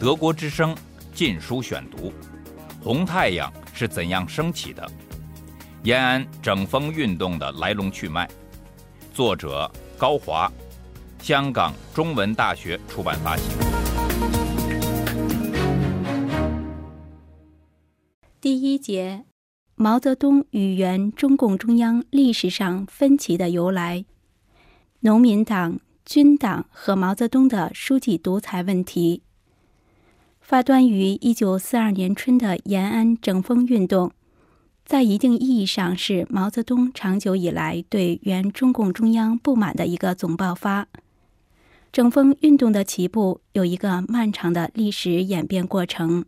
德国之声《禁书选读》：红太阳是怎样升起的？延安整风运动的来龙去脉。作者高华，香港中文大学出版发行。第一节：毛泽东与原中共中央历史上分歧的由来。农民党、军党和毛泽东的书记独裁问题。发端于一九四二年春的延安整风运动，在一定意义上是毛泽东长久以来对原中共中央不满的一个总爆发。整风运动的起步有一个漫长的历史演变过程，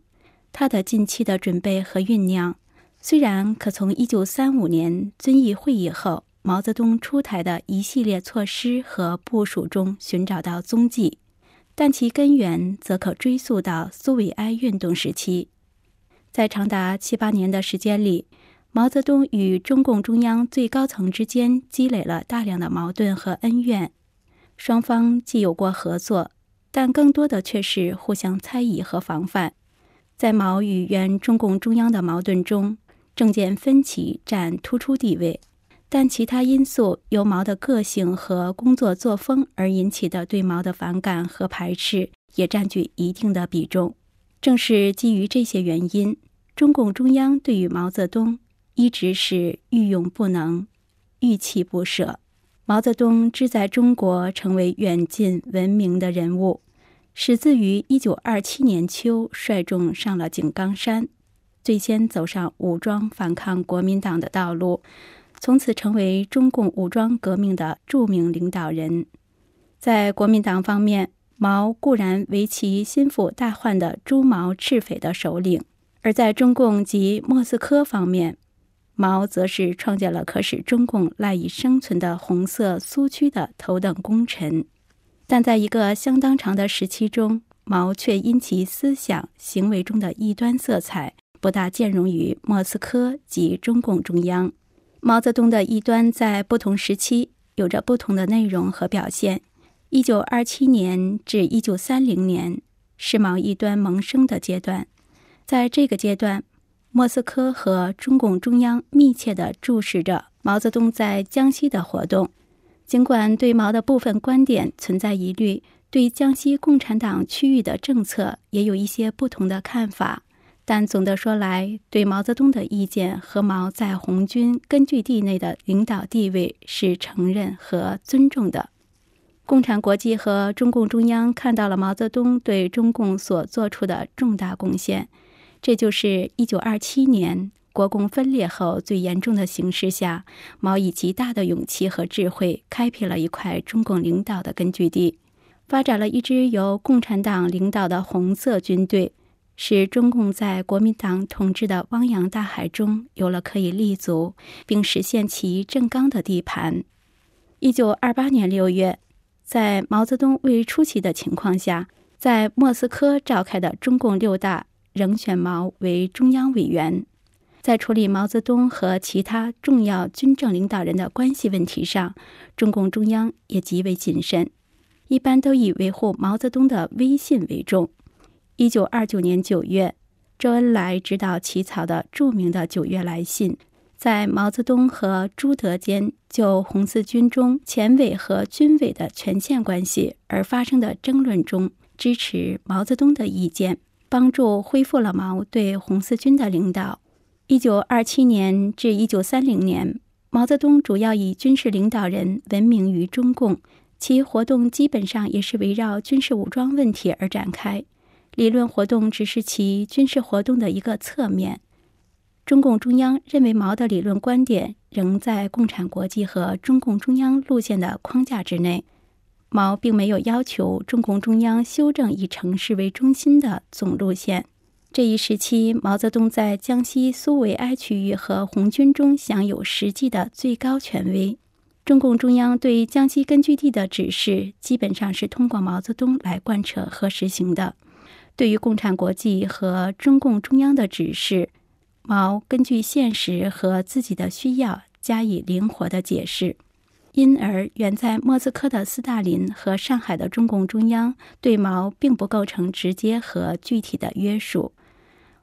它的近期的准备和酝酿，虽然可从一九三五年遵义会议后。毛泽东出台的一系列措施和部署中寻找到踪迹，但其根源则可追溯到苏维埃运动时期。在长达七八年的时间里，毛泽东与中共中央最高层之间积累了大量的矛盾和恩怨，双方既有过合作，但更多的却是互相猜疑和防范。在毛与原中共中央的矛盾中，政见分歧占突出地位。但其他因素由毛的个性和工作作风而引起的对毛的反感和排斥也占据一定的比重。正是基于这些原因，中共中央对于毛泽东一直是欲用不能、欲弃不舍。毛泽东志在中国成为远近闻名的人物，始自于1927年秋率众上了井冈山，最先走上武装反抗国民党的道路。从此成为中共武装革命的著名领导人。在国民党方面，毛固然为其心腹大患的朱毛赤匪的首领；而在中共及莫斯科方面，毛则是创建了可使中共赖以生存的红色苏区的头等功臣。但在一个相当长的时期中，毛却因其思想行为中的异端色彩，不大兼容于莫斯科及中共中央。毛泽东的异端在不同时期有着不同的内容和表现。一九二七年至一九三零年是毛异端萌生的阶段，在这个阶段，莫斯科和中共中央密切地注视着毛泽东在江西的活动。尽管对毛的部分观点存在疑虑，对江西共产党区域的政策也有一些不同的看法。但总的说来，对毛泽东的意见和毛在红军根据地内的领导地位是承认和尊重的。共产国际和中共中央看到了毛泽东对中共所做出的重大贡献，这就是1927年国共分裂后最严重的形势下，毛以极大的勇气和智慧开辟了一块中共领导的根据地，发展了一支由共产党领导的红色军队。使中共在国民党统治的汪洋大海中有了可以立足并实现其正纲的地盘。一九二八年六月，在毛泽东未出席的情况下，在莫斯科召开的中共六大仍选毛为中央委员。在处理毛泽东和其他重要军政领导人的关系问题上，中共中央也极为谨慎，一般都以维护毛泽东的威信为重。一九二九年九月，周恩来指导起草的著名的《九月来信》，在毛泽东和朱德间就红四军中前委和军委的权限关系而发生的争论中，支持毛泽东的意见，帮助恢复了毛对红四军的领导。一九二七年至一九三零年，毛泽东主要以军事领导人闻名于中共，其活动基本上也是围绕军事武装问题而展开。理论活动只是其军事活动的一个侧面。中共中央认为毛的理论观点仍在共产国际和中共中央路线的框架之内。毛并没有要求中共中央修正以城市为中心的总路线。这一时期，毛泽东在江西苏维埃区域和红军中享有实际的最高权威。中共中央对江西根据地的指示基本上是通过毛泽东来贯彻和实行的。对于共产国际和中共中央的指示，毛根据现实和自己的需要加以灵活的解释。因而远在莫斯科的斯大林和上海的中共中央对毛并不构成直接和具体的约束。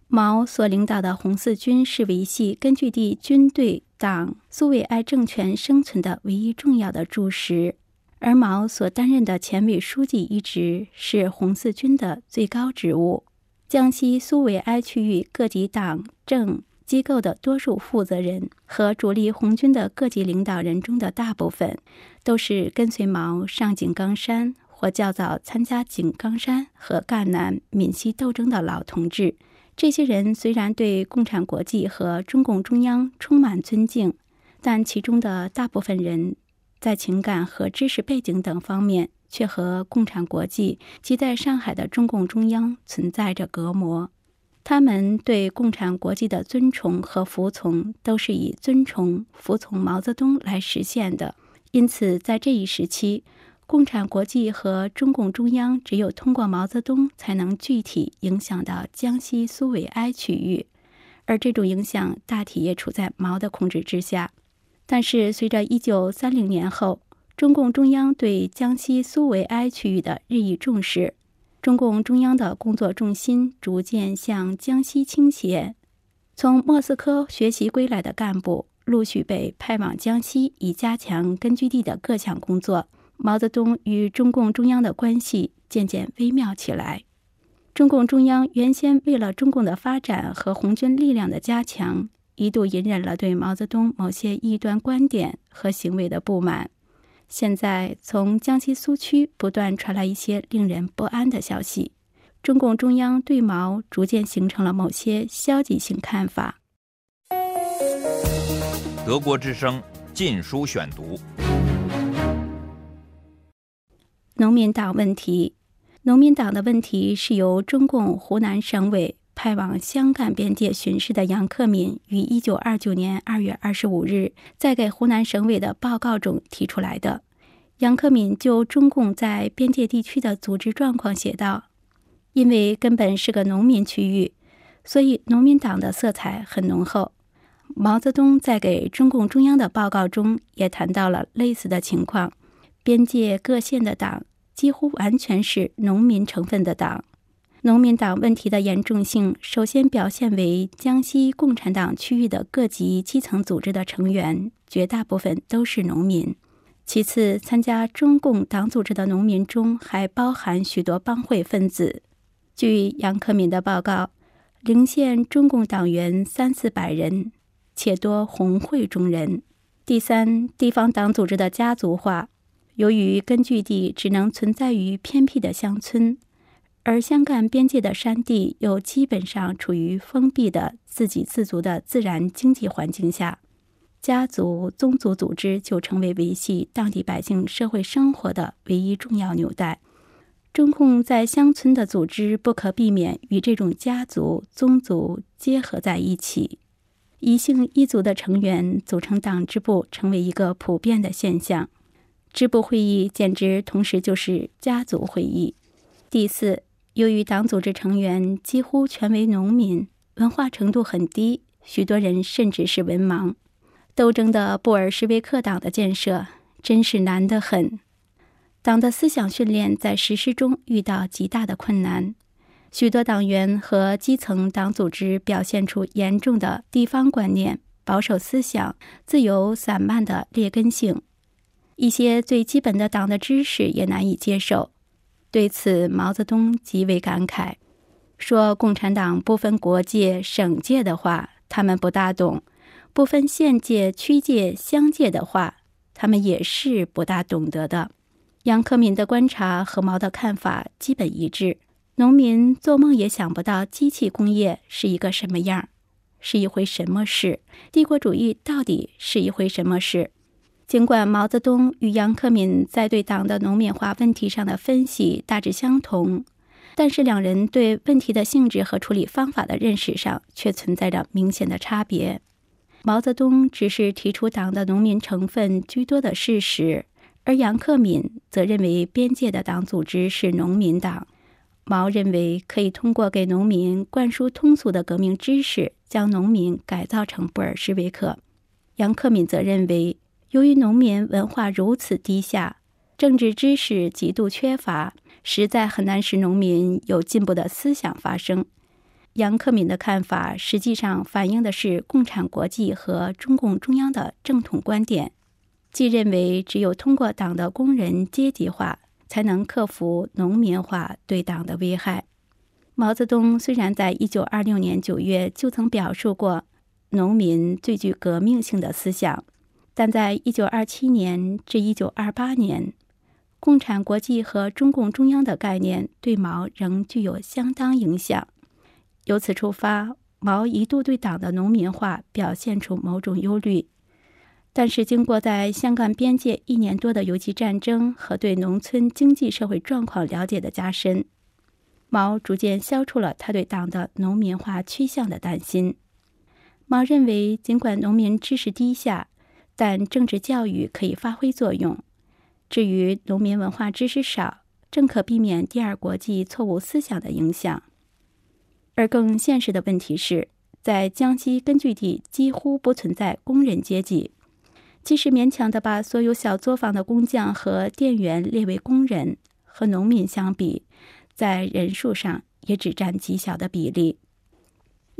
毛所领导的红四军是维系根据地军队党苏维埃政权生存的唯一重要的柱石，而毛所担任的前委书记一职是红四军的最高职务。江西苏维埃区域各级党政机构的多数负责人和主力红军的各级领导人中的大部分，都是跟随毛上井冈山或较早参加井冈山和赣南闽西斗争的老同志。这些人虽然对共产国际和中共中央充满尊敬，但其中的大部分人在情感和知识背景等方面却和共产国际及在上海的中共中央存在着隔膜。他们对共产国际的尊崇和服从都是以尊崇、服从毛泽东来实现的。因此，在这一时期，共产国际和中共中央只有通过毛泽东才能具体影响到江西苏维埃区域，而这种影响大体也处在毛的控制之下。但是，随着1930年后中共中央对江西苏维埃区域的日益重视，中共中央的工作重心逐渐向江西倾斜。从莫斯科学习归来的干部陆续被派往江西，以加强根据地的各项工作。毛泽东与中共中央的关系渐渐微妙起来。中共中央原先为了中共的发展和红军力量的加强，一度隐忍了对毛泽东某些异端观点和行为的不满。现在，从江西苏区不断传来一些令人不安的消息，中共中央对毛逐渐形成了某些消极性看法。德国之声《禁书选读》。农民党问题，农民党的问题是由中共湖南省委派往湘赣边界巡视的杨克敏于一九二九年二月二十五日在给湖南省委的报告中提出来的。杨克敏就中共在边界地区的组织状况写道：“因为根本是个农民区域，所以农民党的色彩很浓厚。”毛泽东在给中共中央的报告中也谈到了类似的情况，边界各县的党。几乎完全是农民成分的党，农民党问题的严重性首先表现为江西共产党区域的各级基层组织的成员绝大部分都是农民。其次，参加中共党组织的农民中还包含许多帮会分子。据杨克敏的报告，陵县中共党员三四百人，且多红会中人。第三，地方党组织的家族化。由于根据地只能存在于偏僻的乡村，而湘赣边界的山地又基本上处于封闭的自给自足的自然经济环境下，家族宗族组织就成为维系当地百姓社会生活的唯一重要纽带。中共在乡村的组织不可避免与这种家族宗族结合在一起，一姓一族的成员组成党支部，成为一个普遍的现象。支部会议简直同时就是家族会议。第四，由于党组织成员几乎全为农民，文化程度很低，许多人甚至是文盲。斗争的布尔什维克党的建设真是难得很。党的思想训练在实施中遇到极大的困难，许多党员和基层党组织表现出严重的地方观念、保守思想、自由散漫的劣根性。一些最基本的党的知识也难以接受，对此毛泽东极为感慨，说：“共产党不分国界、省界的话，他们不大懂；不分县界、区界、乡界的话，他们也是不大懂得的。”杨克敏的观察和毛的看法基本一致。农民做梦也想不到机器工业是一个什么样，是一回什么事？帝国主义到底是一回什么事？尽管毛泽东与杨克敏在对党的农民化问题上的分析大致相同，但是两人对问题的性质和处理方法的认识上却存在着明显的差别。毛泽东只是提出党的农民成分居多的事实，而杨克敏则认为边界的党组织是农民党。毛认为可以通过给农民灌输通俗的革命知识，将农民改造成布尔什维克。杨克敏则认为。由于农民文化如此低下，政治知识极度缺乏，实在很难使农民有进步的思想发生。杨克敏的看法实际上反映的是共产国际和中共中央的正统观点，即认为只有通过党的工人阶级化，才能克服农民化对党的危害。毛泽东虽然在一九二六年九月就曾表述过，农民最具革命性的思想。但在一九二七年至一九二八年，共产国际和中共中央的概念对毛仍具有相当影响。由此出发，毛一度对党的农民化表现出某种忧虑。但是，经过在香港边界一年多的游击战争和对农村经济社会状况了解的加深，毛逐渐消除了他对党的农民化趋向的担心。毛认为，尽管农民知识低下，但政治教育可以发挥作用。至于农民文化知识少，正可避免第二国际错误思想的影响。而更现实的问题是，在江西根据地几乎不存在工人阶级，即使勉强的把所有小作坊的工匠和店员列为工人，和农民相比，在人数上也只占极小的比例。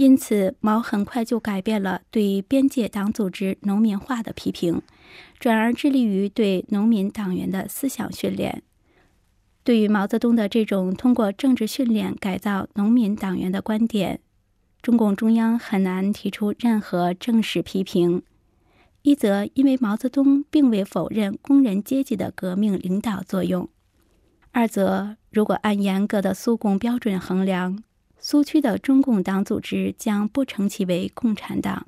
因此，毛很快就改变了对边界党组织农民化的批评，转而致力于对农民党员的思想训练。对于毛泽东的这种通过政治训练改造农民党员的观点，中共中央很难提出任何正式批评。一则因为毛泽东并未否认工人阶级的革命领导作用；二则如果按严格的苏共标准衡量，苏区的中共党组织将不称其为共产党。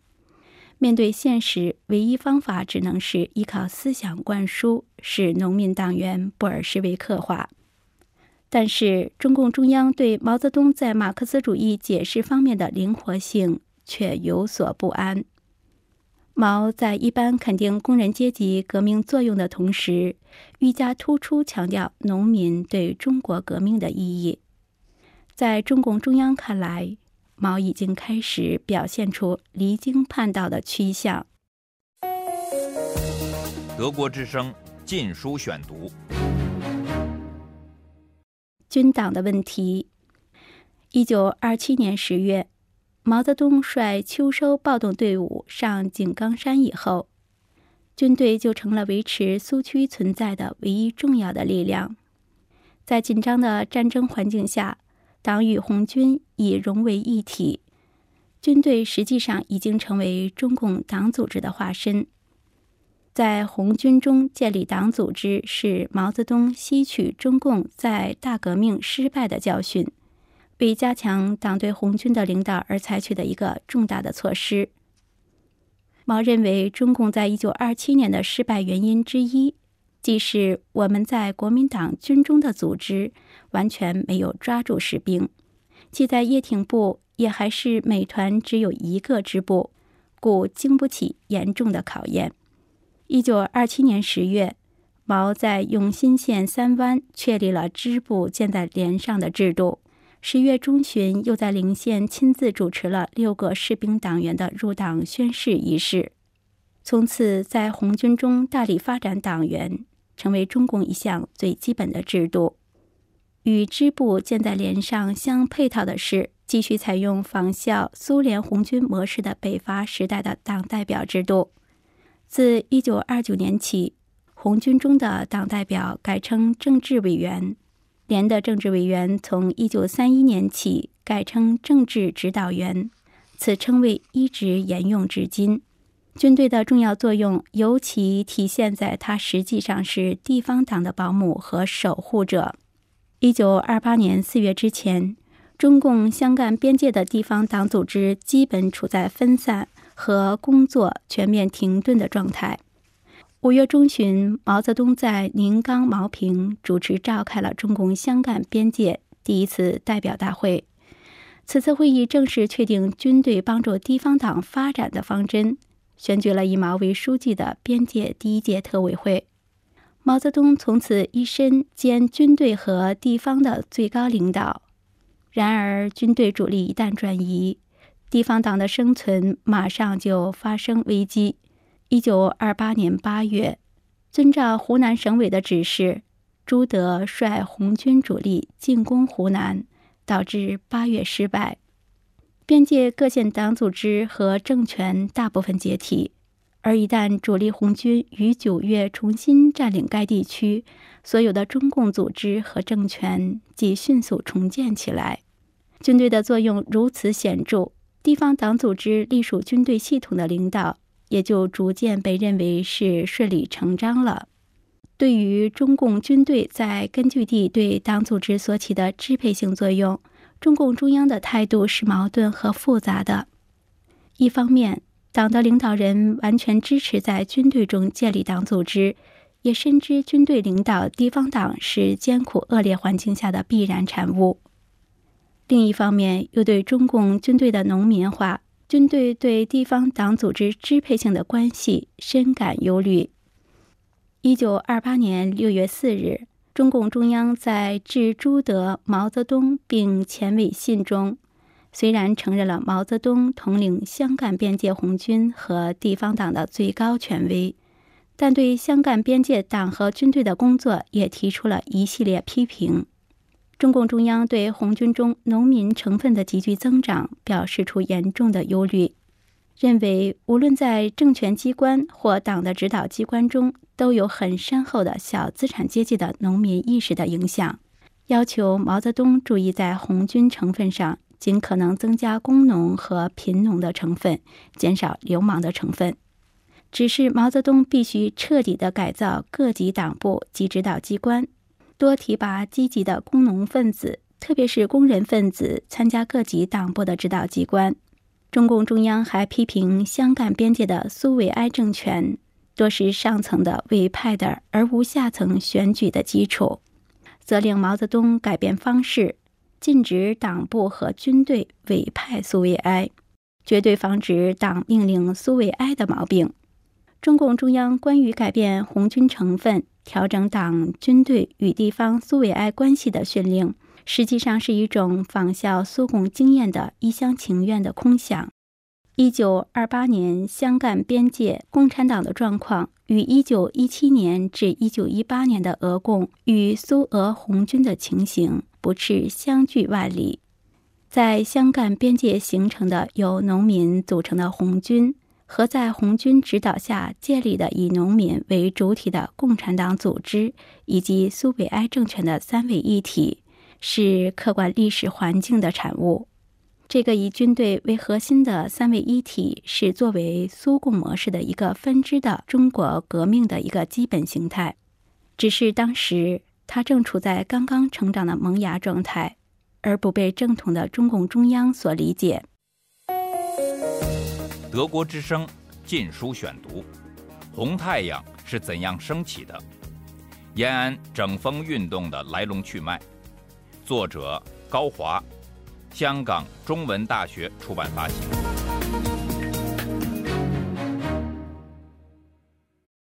面对现实，唯一方法只能是依靠思想灌输，使农民党员布尔什维克化。但是，中共中央对毛泽东在马克思主义解释方面的灵活性却有所不安。毛在一般肯定工人阶级革命作用的同时，愈加突出强调农民对中国革命的意义。在中共中央看来，毛已经开始表现出离经叛道的趋向。德国之声《禁书选读》：军党的问题。一九二七年十月，毛泽东率秋收暴动队伍上井冈山以后，军队就成了维持苏区存在的唯一重要的力量。在紧张的战争环境下。党与红军已融为一体，军队实际上已经成为中共党组织的化身。在红军中建立党组织，是毛泽东吸取中共在大革命失败的教训，为加强党对红军的领导而采取的一个重大的措施。毛认为，中共在一九二七年的失败原因之一。即使我们在国民党军中的组织完全没有抓住士兵，即在叶挺部也还是每团只有一个支部，故经不起严重的考验。一九二七年十月，毛在永新县三湾确立了支部建在连上的制度。十月中旬，又在陵县亲自主持了六个士兵党员的入党宣誓仪式。从此，在红军中大力发展党员。成为中共一项最基本的制度。与支部建在连上相配套的是，继续采用仿效苏联红军模式的北伐时代的党代表制度。自一九二九年起，红军中的党代表改称政治委员，连的政治委员从一九三一年起改称政治指导员，此称谓一直沿用至今。军队的重要作用尤其体现在它实际上是地方党的保姆和守护者。一九二八年四月之前，中共湘赣边界的地方党组织基本处在分散和工作全面停顿的状态。五月中旬，毛泽东在宁冈茅坪主持召开了中共湘赣边界第一次代表大会。此次会议正式确定军队帮助地方党发展的方针。选举了以毛为书记的边界第一届特委会，毛泽东从此一身兼军队和地方的最高领导。然而，军队主力一旦转移，地方党的生存马上就发生危机。一九二八年八月，遵照湖南省委的指示，朱德率红军主力进攻湖南，导致八月失败，边界各县党组织和政权大部分解体。而一旦主力红军于九月重新占领该地区，所有的中共组织和政权即迅速重建起来。军队的作用如此显著，地方党组织隶属军队系统的领导也就逐渐被认为是顺理成章了。对于中共军队在根据地对党组织所起的支配性作用，中共中央的态度是矛盾和复杂的。一方面，党的领导人完全支持在军队中建立党组织，也深知军队领导地方党是艰苦恶劣环境下的必然产物。另一方面，又对中共军队的农民化、军队对地方党组织支配性的关系深感忧虑。一九二八年六月四日，中共中央在致朱德、毛泽东并前委信中。虽然承认了毛泽东统领湘赣边界红军和地方党的最高权威，但对湘赣边界党和军队的工作也提出了一系列批评。中共中央对红军中农民成分的急剧增长表示出严重的忧虑，认为无论在政权机关或党的指导机关中，都有很深厚的小资产阶级的农民意识的影响，要求毛泽东注意在红军成分上。尽可能增加工农和贫农的成分，减少流氓的成分。只是毛泽东必须彻底的改造各级党部及指导机关，多提拔积极的工农分子，特别是工人分子参加各级党部的指导机关。中共中央还批评湘赣边界的苏维埃政权多是上层的委派的，而无下层选举的基础，责令毛泽东改变方式。禁止党部和军队委派苏维埃，绝对防止党命令苏维埃的毛病。中共中央关于改变红军成分、调整党军队与地方苏维埃关系的训令，实际上是一种仿效苏共经验的一厢情愿的空想。一九二八年湘赣边界共产党的状况，与一九一七年至一九一八年的俄共与苏俄红军的情形。不是相距万里，在湘赣边界形成的由农民组成的红军，和在红军指导下建立的以农民为主体的共产党组织，以及苏维埃政权的三位一体，是客观历史环境的产物。这个以军队为核心的三位一体，是作为苏共模式的一个分支的中国革命的一个基本形态，只是当时。他正处在刚刚成长的萌芽状态，而不被正统的中共中央所理解。德国之声《禁书选读》：红太阳是怎样升起的？延安整风运动的来龙去脉。作者高华，香港中文大学出版发行。